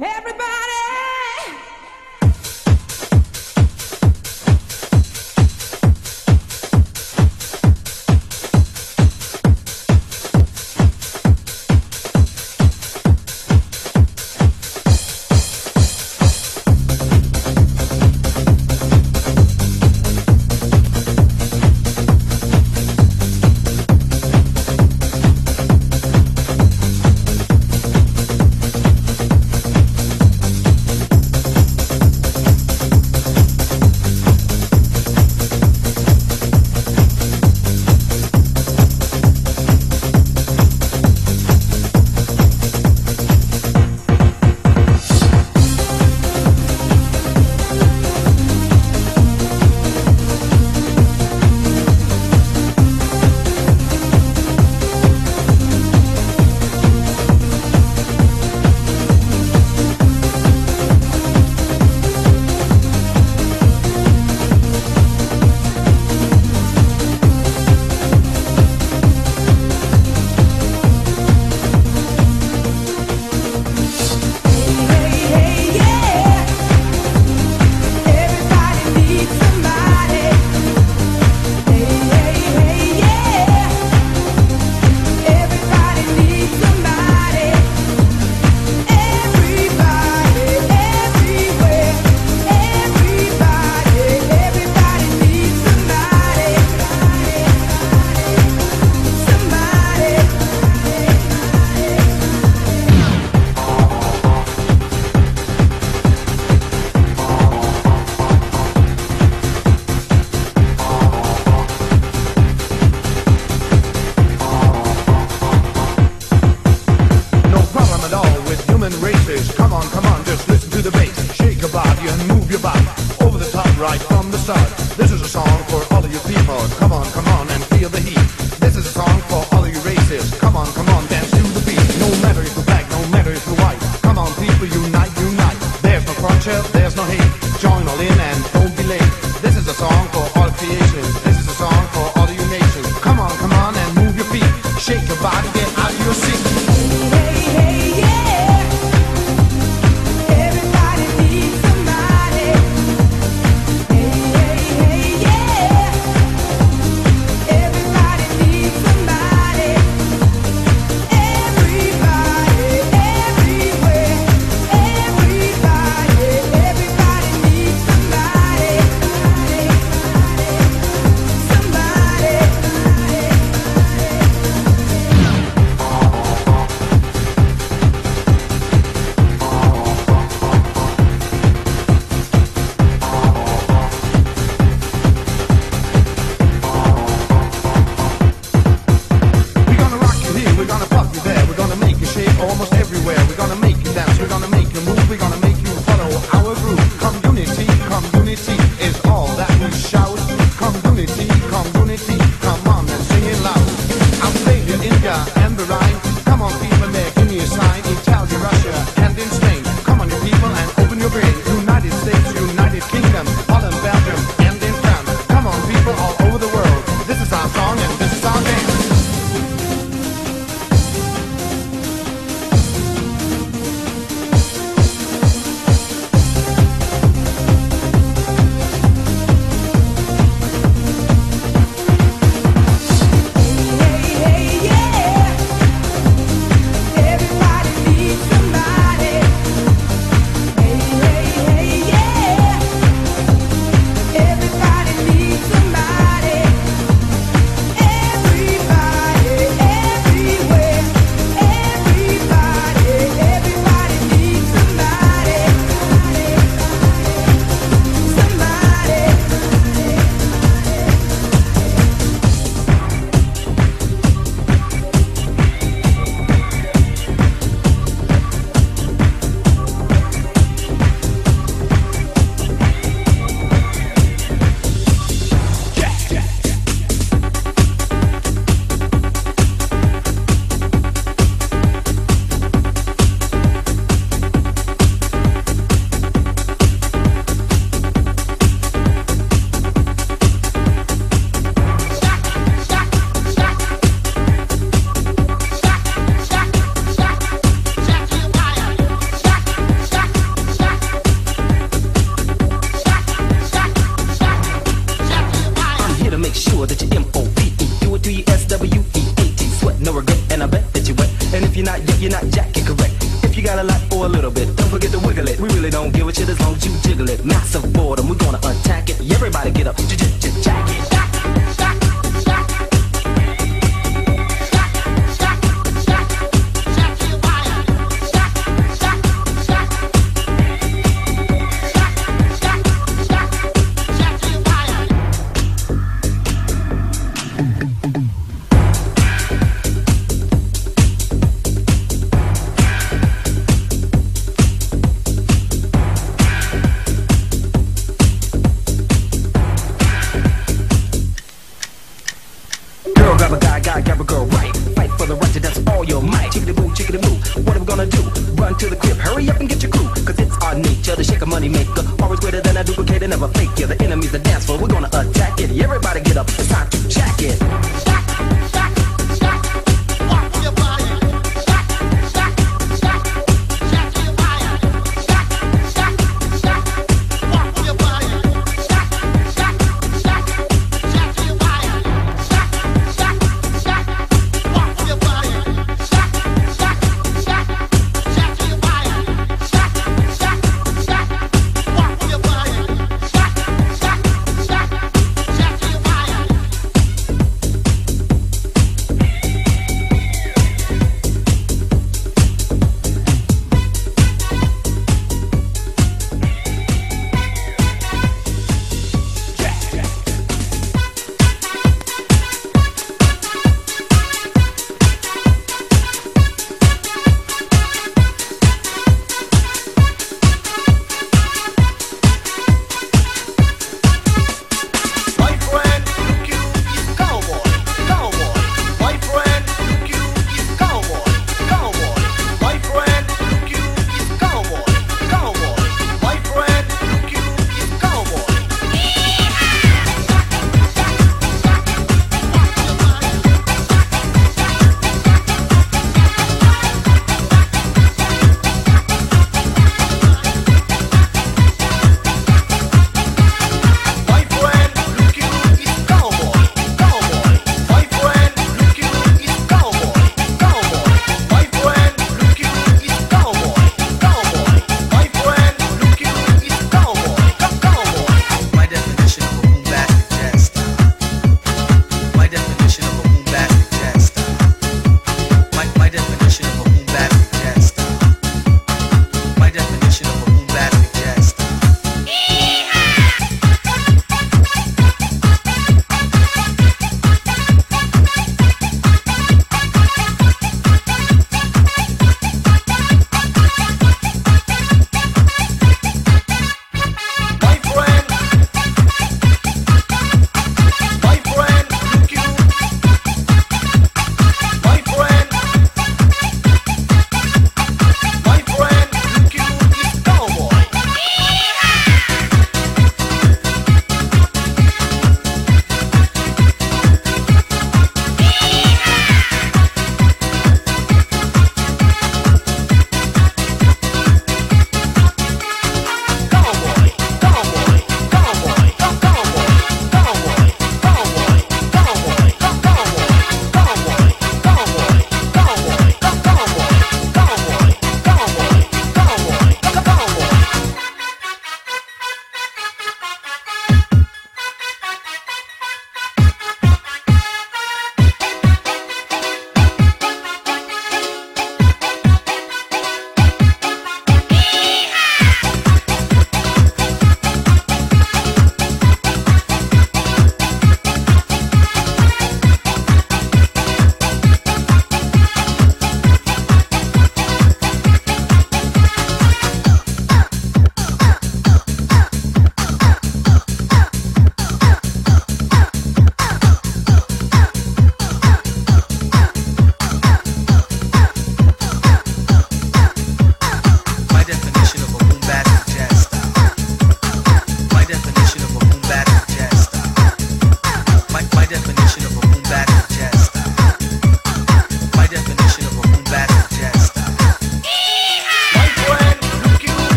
Everybody all your might. Chickity boo, chickity boo. What are we gonna do? Run to the crib, hurry up and get your crew. Cause it's our nature to shake a money maker. Always greater than a duplicator, never fake ya. The enemy's the dance floor, we're gonna attack it. Everybody get up, it's time to jack it. Ladies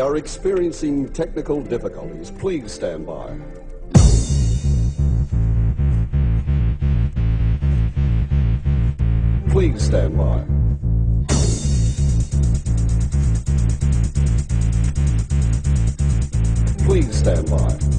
we are experiencing technical difficulties. Please stand by. Please stand by. Please stand by.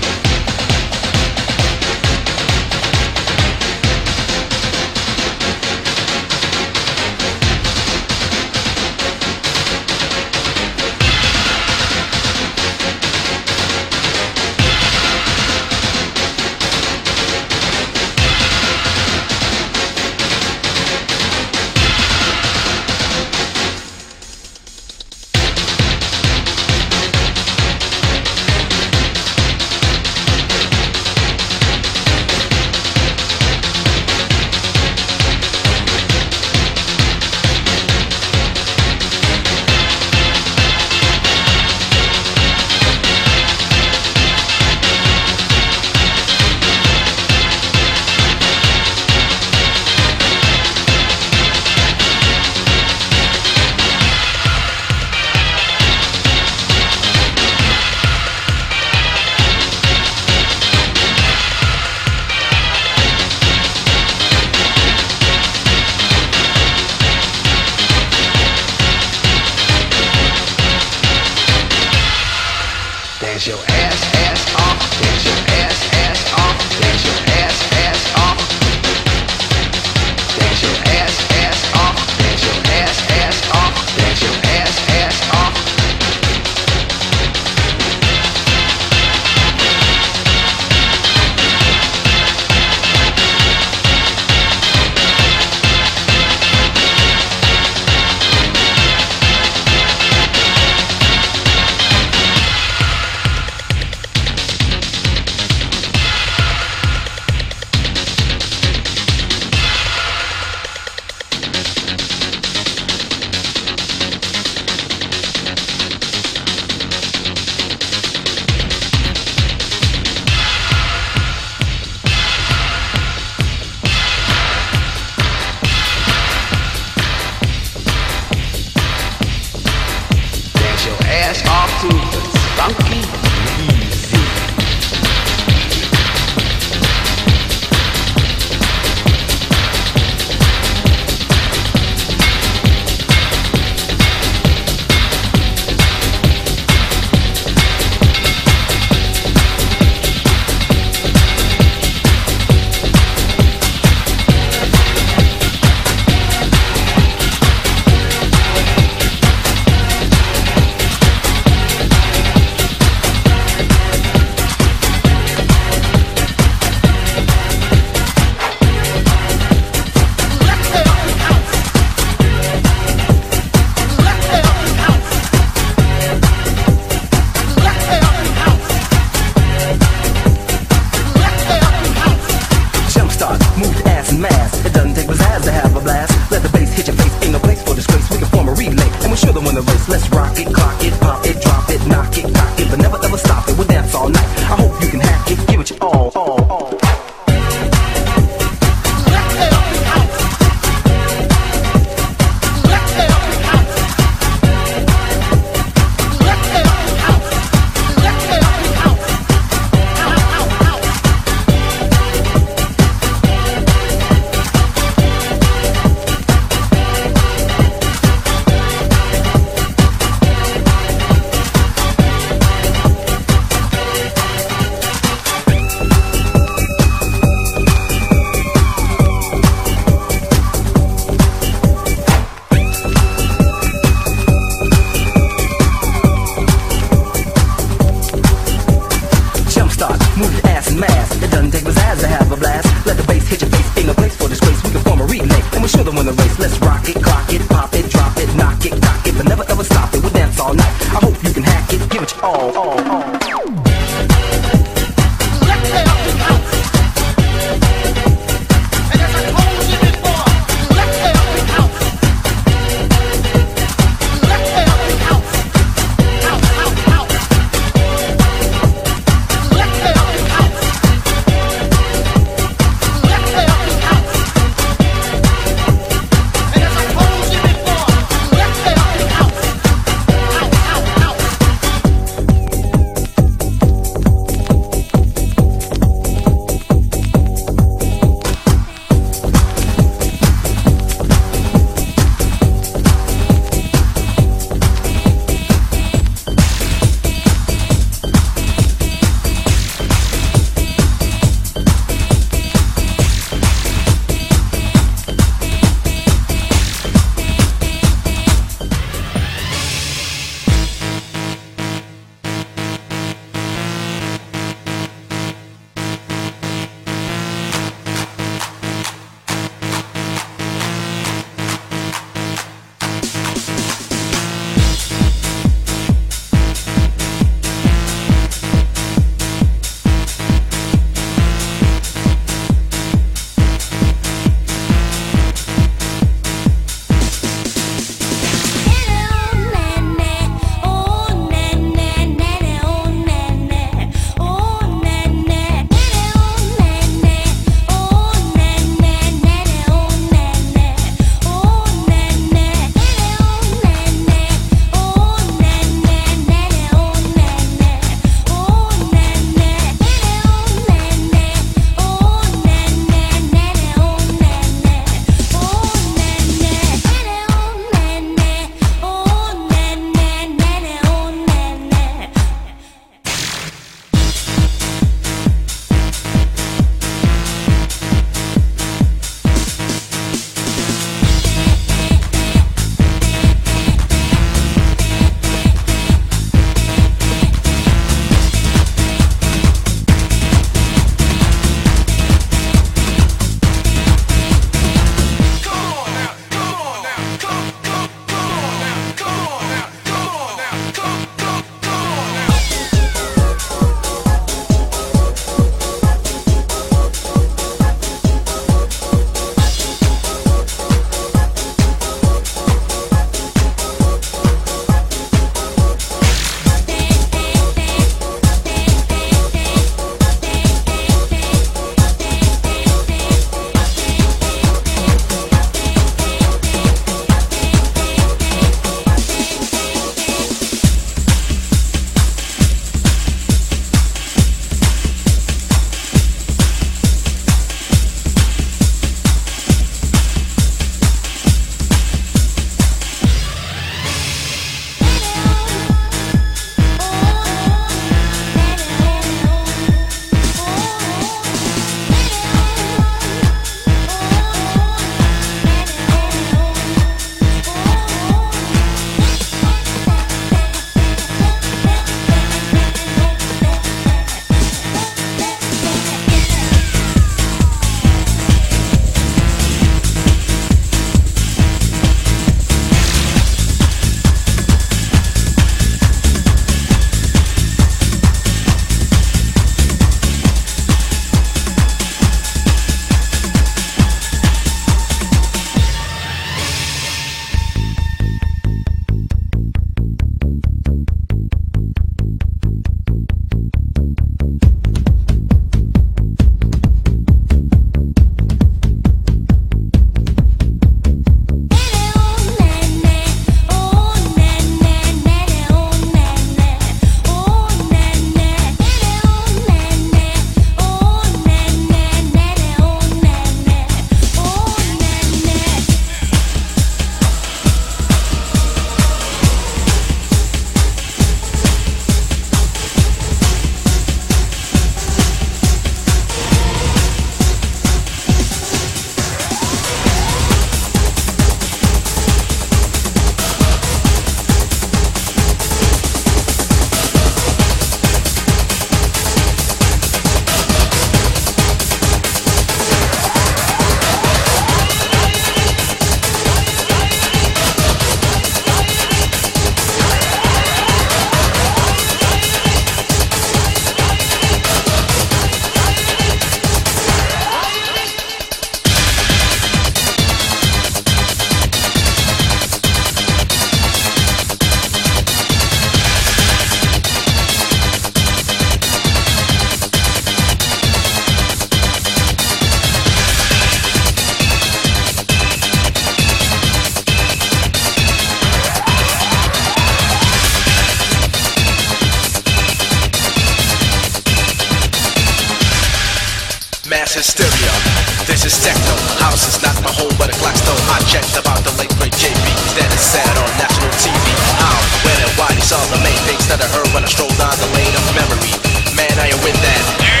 Checked about the late great JB. That is sad on national TV. How, when, and why? These are the main things that I heard when I strolled down the lane of memory. Man, I am with that.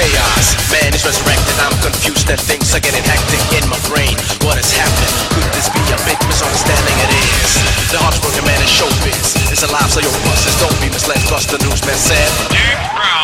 Chaos. Man is resurrected. I'm confused that things are getting hectic in my brain. What is happening? Could this be a big misunderstanding? It is. The heartbroken man is showbiz. It's alive, so your buses don't be misled. Cause the newsman said. James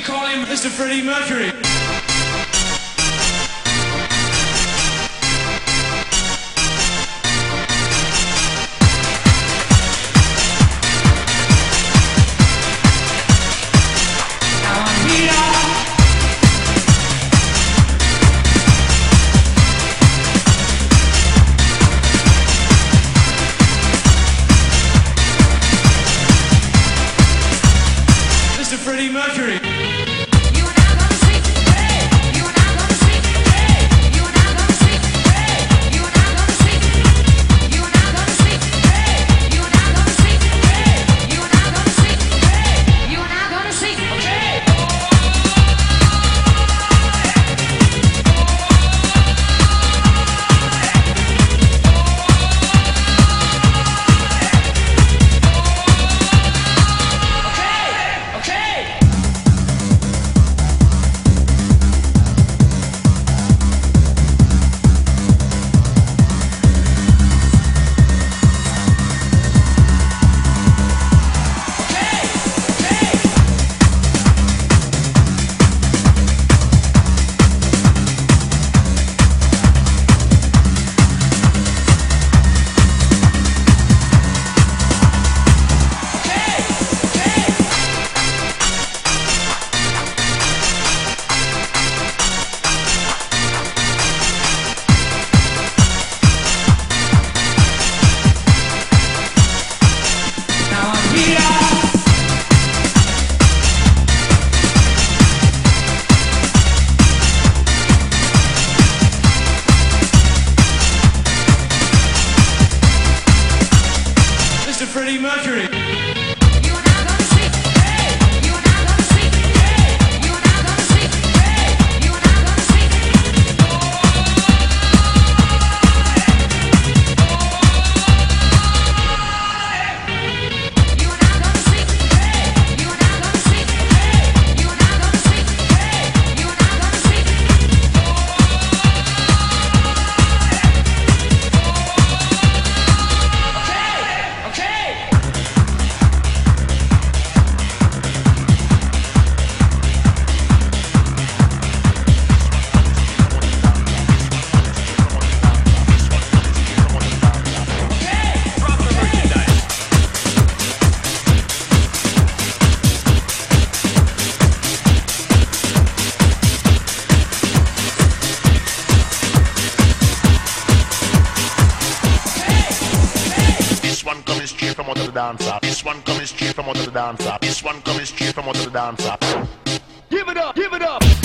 We call him Mr. Freddie Mercury. This one coming straight from out of the dancer. This one coming straight from out of the dancer. Give it up, give it up.